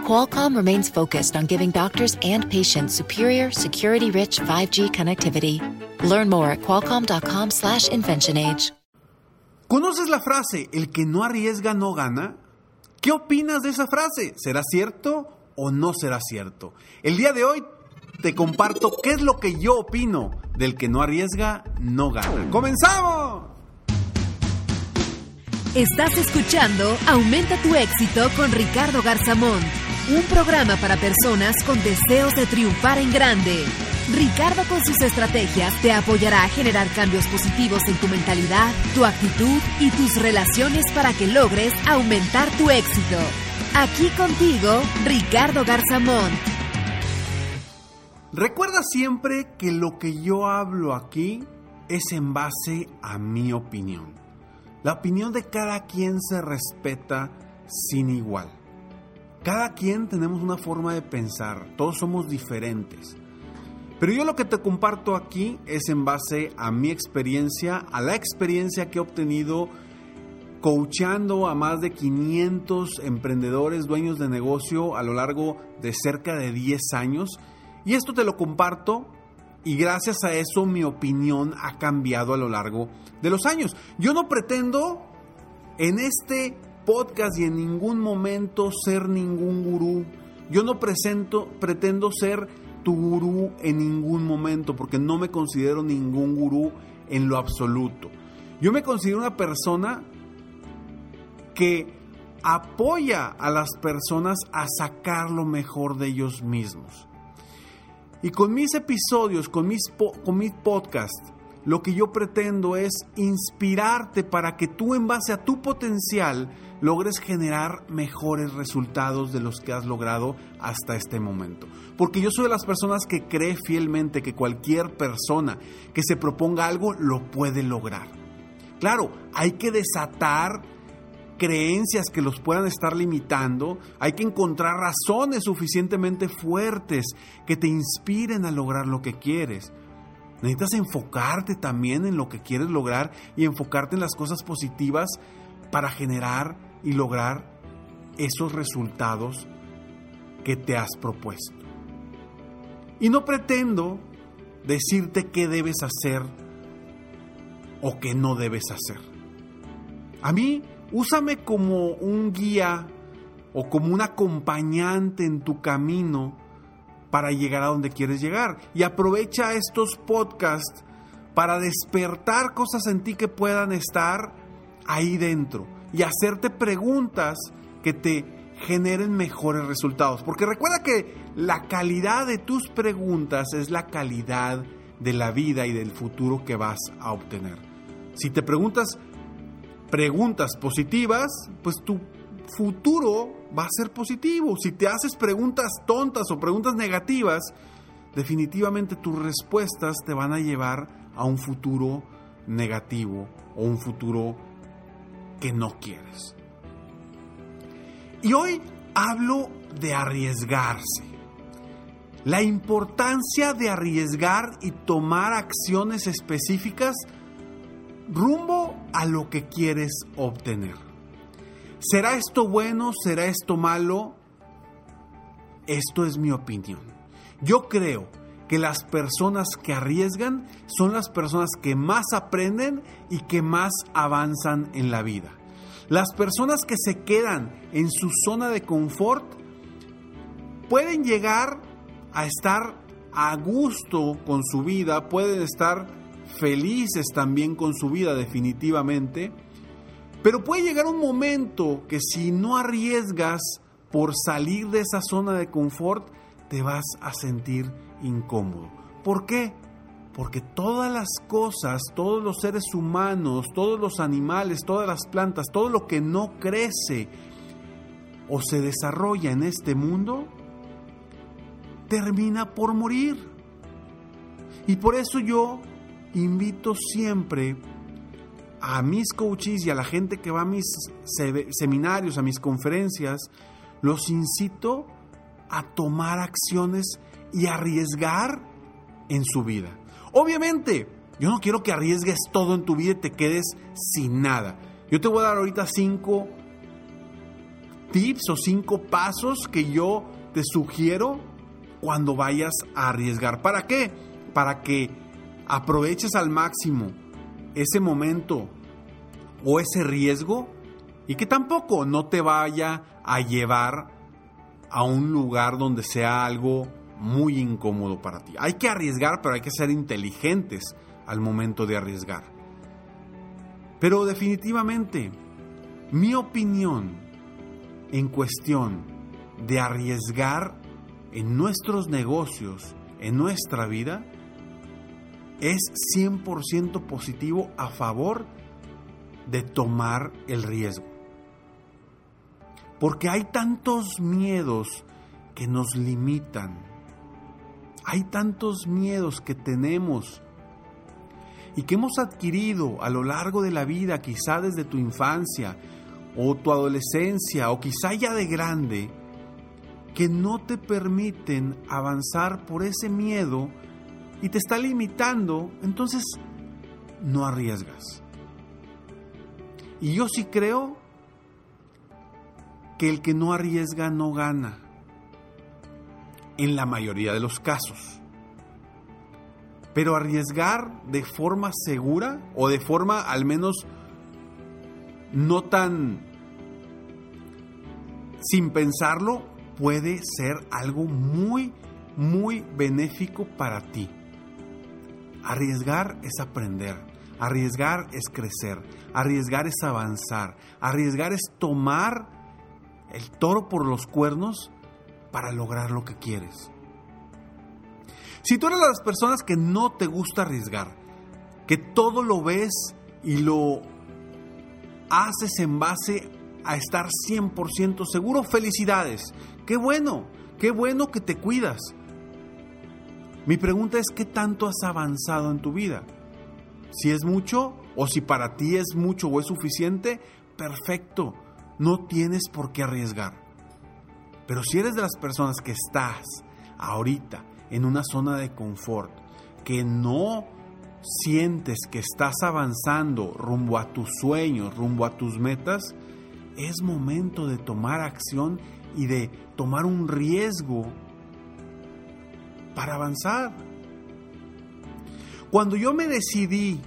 Qualcomm remains focused on giving doctors and patients superior, security-rich 5G connectivity. Learn more at qualcomm.com/inventionage. ¿Conoces la frase "el que no arriesga no gana"? ¿Qué opinas de esa frase? ¿Será cierto o no será cierto? El día de hoy te comparto qué es lo que yo opino del que no arriesga no gana. ¡Comenzamos! Estás escuchando Aumenta tu éxito con Ricardo Garzamón, un programa para personas con deseos de triunfar en grande. Ricardo con sus estrategias te apoyará a generar cambios positivos en tu mentalidad, tu actitud y tus relaciones para que logres aumentar tu éxito. Aquí contigo, Ricardo Garzamón. Recuerda siempre que lo que yo hablo aquí es en base a mi opinión. La opinión de cada quien se respeta sin igual. Cada quien tenemos una forma de pensar, todos somos diferentes. Pero yo lo que te comparto aquí es en base a mi experiencia, a la experiencia que he obtenido coachando a más de 500 emprendedores, dueños de negocio a lo largo de cerca de 10 años. Y esto te lo comparto y gracias a eso mi opinión ha cambiado a lo largo de los años. Yo no pretendo en este podcast y en ningún momento ser ningún gurú. Yo no presento, pretendo ser tu gurú en ningún momento porque no me considero ningún gurú en lo absoluto. Yo me considero una persona que apoya a las personas a sacar lo mejor de ellos mismos. Y con mis episodios, con mis, con mis podcasts, lo que yo pretendo es inspirarte para que tú en base a tu potencial logres generar mejores resultados de los que has logrado hasta este momento. Porque yo soy de las personas que cree fielmente que cualquier persona que se proponga algo lo puede lograr. Claro, hay que desatar creencias que los puedan estar limitando, hay que encontrar razones suficientemente fuertes que te inspiren a lograr lo que quieres. Necesitas enfocarte también en lo que quieres lograr y enfocarte en las cosas positivas para generar y lograr esos resultados que te has propuesto. Y no pretendo decirte qué debes hacer o qué no debes hacer. A mí Úsame como un guía o como un acompañante en tu camino para llegar a donde quieres llegar. Y aprovecha estos podcasts para despertar cosas en ti que puedan estar ahí dentro y hacerte preguntas que te generen mejores resultados. Porque recuerda que la calidad de tus preguntas es la calidad de la vida y del futuro que vas a obtener. Si te preguntas preguntas positivas, pues tu futuro va a ser positivo. Si te haces preguntas tontas o preguntas negativas, definitivamente tus respuestas te van a llevar a un futuro negativo o un futuro que no quieres. Y hoy hablo de arriesgarse. La importancia de arriesgar y tomar acciones específicas rumbo a lo que quieres obtener. ¿Será esto bueno? ¿Será esto malo? Esto es mi opinión. Yo creo que las personas que arriesgan son las personas que más aprenden y que más avanzan en la vida. Las personas que se quedan en su zona de confort pueden llegar a estar a gusto con su vida, pueden estar felices también con su vida definitivamente, pero puede llegar un momento que si no arriesgas por salir de esa zona de confort, te vas a sentir incómodo. ¿Por qué? Porque todas las cosas, todos los seres humanos, todos los animales, todas las plantas, todo lo que no crece o se desarrolla en este mundo, termina por morir. Y por eso yo invito siempre a mis coaches y a la gente que va a mis seminarios, a mis conferencias, los incito a tomar acciones y arriesgar en su vida. Obviamente, yo no quiero que arriesgues todo en tu vida y te quedes sin nada. Yo te voy a dar ahorita cinco tips o cinco pasos que yo te sugiero cuando vayas a arriesgar. ¿Para qué? Para que aproveches al máximo ese momento o ese riesgo y que tampoco no te vaya a llevar a un lugar donde sea algo muy incómodo para ti. Hay que arriesgar, pero hay que ser inteligentes al momento de arriesgar. Pero definitivamente, mi opinión en cuestión de arriesgar en nuestros negocios, en nuestra vida, es 100% positivo a favor de tomar el riesgo. Porque hay tantos miedos que nos limitan. Hay tantos miedos que tenemos y que hemos adquirido a lo largo de la vida, quizá desde tu infancia o tu adolescencia o quizá ya de grande, que no te permiten avanzar por ese miedo y te está limitando, entonces no arriesgas. Y yo sí creo que el que no arriesga no gana, en la mayoría de los casos. Pero arriesgar de forma segura o de forma al menos no tan sin pensarlo puede ser algo muy, muy benéfico para ti. Arriesgar es aprender, arriesgar es crecer, arriesgar es avanzar, arriesgar es tomar el toro por los cuernos para lograr lo que quieres. Si tú eres de las personas que no te gusta arriesgar, que todo lo ves y lo haces en base a estar 100% seguro, felicidades. Qué bueno, qué bueno que te cuidas. Mi pregunta es, ¿qué tanto has avanzado en tu vida? Si es mucho o si para ti es mucho o es suficiente, perfecto, no tienes por qué arriesgar. Pero si eres de las personas que estás ahorita en una zona de confort, que no sientes que estás avanzando rumbo a tus sueños, rumbo a tus metas, es momento de tomar acción y de tomar un riesgo para avanzar. Cuando yo me decidí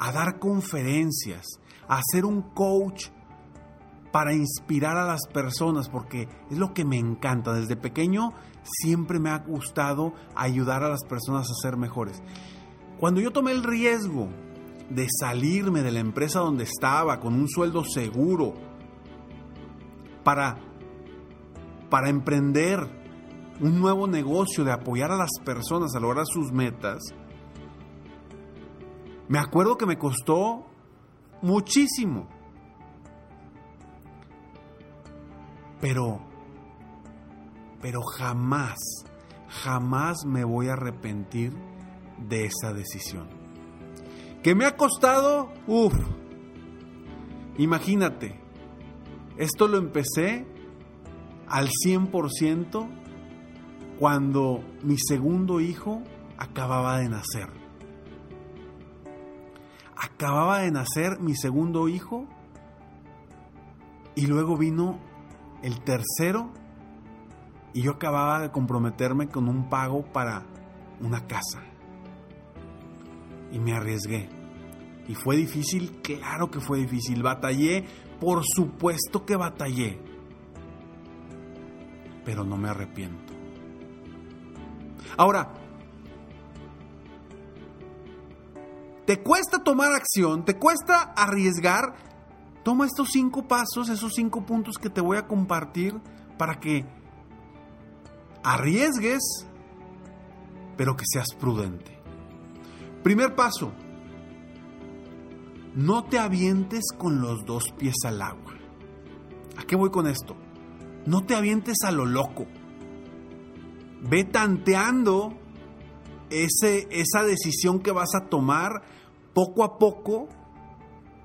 a dar conferencias, a ser un coach para inspirar a las personas, porque es lo que me encanta. Desde pequeño siempre me ha gustado ayudar a las personas a ser mejores. Cuando yo tomé el riesgo de salirme de la empresa donde estaba con un sueldo seguro para, para emprender un nuevo negocio, de apoyar a las personas a lograr sus metas, me acuerdo que me costó muchísimo. Pero, pero jamás, jamás me voy a arrepentir de esa decisión. ¿Que me ha costado? Uf. Imagínate, esto lo empecé al 100% cuando mi segundo hijo acababa de nacer. Acababa de nacer mi segundo hijo y luego vino el tercero y yo acababa de comprometerme con un pago para una casa y me arriesgué. Y fue difícil, claro que fue difícil. Batallé, por supuesto que batallé. Pero no me arrepiento. Ahora, te cuesta tomar acción, te cuesta arriesgar. Toma estos cinco pasos, esos cinco puntos que te voy a compartir para que arriesgues, pero que seas prudente. Primer paso, no te avientes con los dos pies al agua. ¿A qué voy con esto? No te avientes a lo loco. Ve tanteando ese, esa decisión que vas a tomar poco a poco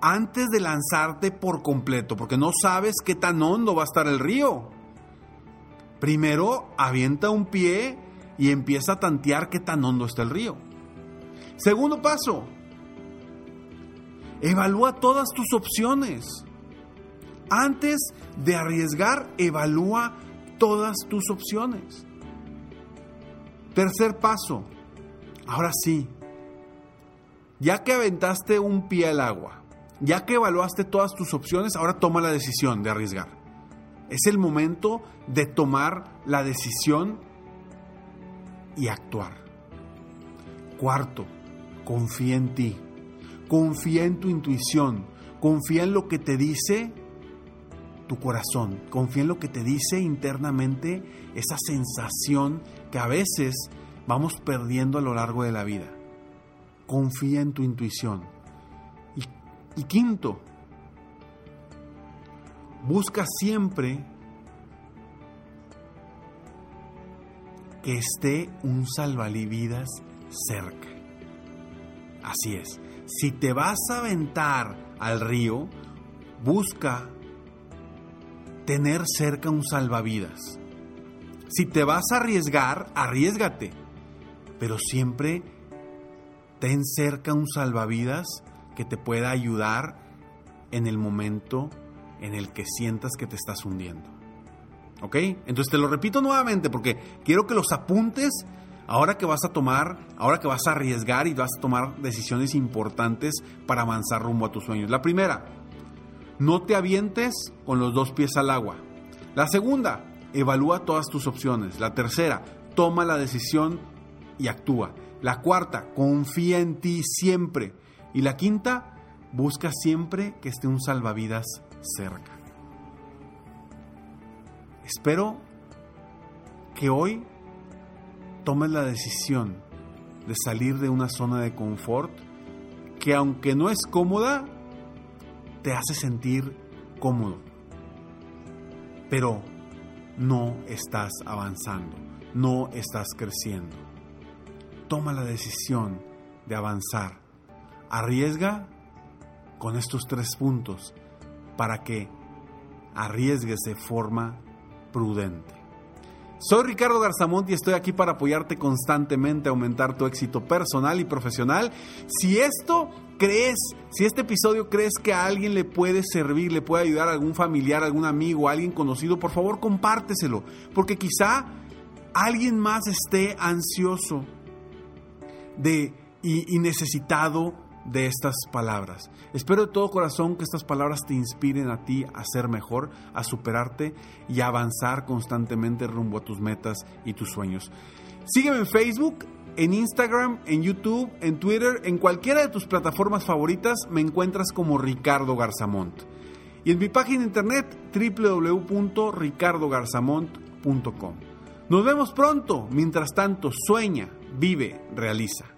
antes de lanzarte por completo, porque no sabes qué tan hondo va a estar el río. Primero avienta un pie y empieza a tantear qué tan hondo está el río. Segundo paso, evalúa todas tus opciones. Antes de arriesgar, evalúa todas tus opciones. Tercer paso, ahora sí, ya que aventaste un pie al agua, ya que evaluaste todas tus opciones, ahora toma la decisión de arriesgar. Es el momento de tomar la decisión y actuar. Cuarto, confía en ti. Confía en tu intuición. Confía en lo que te dice tu corazón. Confía en lo que te dice internamente esa sensación que a veces vamos perdiendo a lo largo de la vida. Confía en tu intuición. Y, quinto, busca siempre que esté un salvavidas cerca. Así es. Si te vas a aventar al río, busca tener cerca un salvavidas. Si te vas a arriesgar, arriesgate. Pero siempre ten cerca un salvavidas que te pueda ayudar en el momento en el que sientas que te estás hundiendo. ¿Ok? Entonces te lo repito nuevamente porque quiero que los apuntes ahora que vas a tomar, ahora que vas a arriesgar y vas a tomar decisiones importantes para avanzar rumbo a tus sueños. La primera, no te avientes con los dos pies al agua. La segunda, evalúa todas tus opciones. La tercera, toma la decisión y actúa. La cuarta, confía en ti siempre. Y la quinta, busca siempre que esté un salvavidas cerca. Espero que hoy tomes la decisión de salir de una zona de confort que aunque no es cómoda, te hace sentir cómodo. Pero no estás avanzando, no estás creciendo. Toma la decisión de avanzar. Arriesga con estos tres puntos para que arriesgues de forma prudente. Soy Ricardo Garzamont y estoy aquí para apoyarte constantemente a aumentar tu éxito personal y profesional. Si esto crees, si este episodio crees que a alguien le puede servir, le puede ayudar a algún familiar, algún amigo, a alguien conocido, por favor compárteselo, porque quizá alguien más esté ansioso de y, y necesitado de estas palabras. Espero de todo corazón que estas palabras te inspiren a ti a ser mejor, a superarte y a avanzar constantemente rumbo a tus metas y tus sueños. Sígueme en Facebook, en Instagram, en YouTube, en Twitter, en cualquiera de tus plataformas favoritas me encuentras como Ricardo Garzamont. Y en mi página internet www.ricardogarzamont.com. Nos vemos pronto. Mientras tanto, sueña, vive, realiza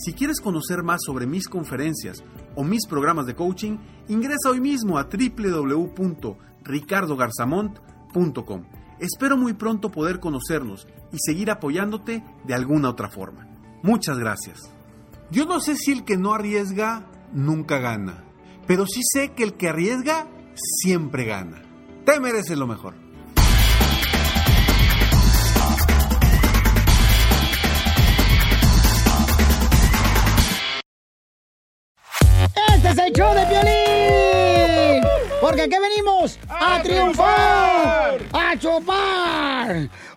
Si quieres conocer más sobre mis conferencias o mis programas de coaching, ingresa hoy mismo a www.ricardogarzamont.com. Espero muy pronto poder conocernos y seguir apoyándote de alguna otra forma. Muchas gracias. Yo no sé si el que no arriesga nunca gana, pero sí sé que el que arriesga siempre gana. Te mereces lo mejor. Este es el show de violín. Porque aquí venimos a, triunfar, a chupar.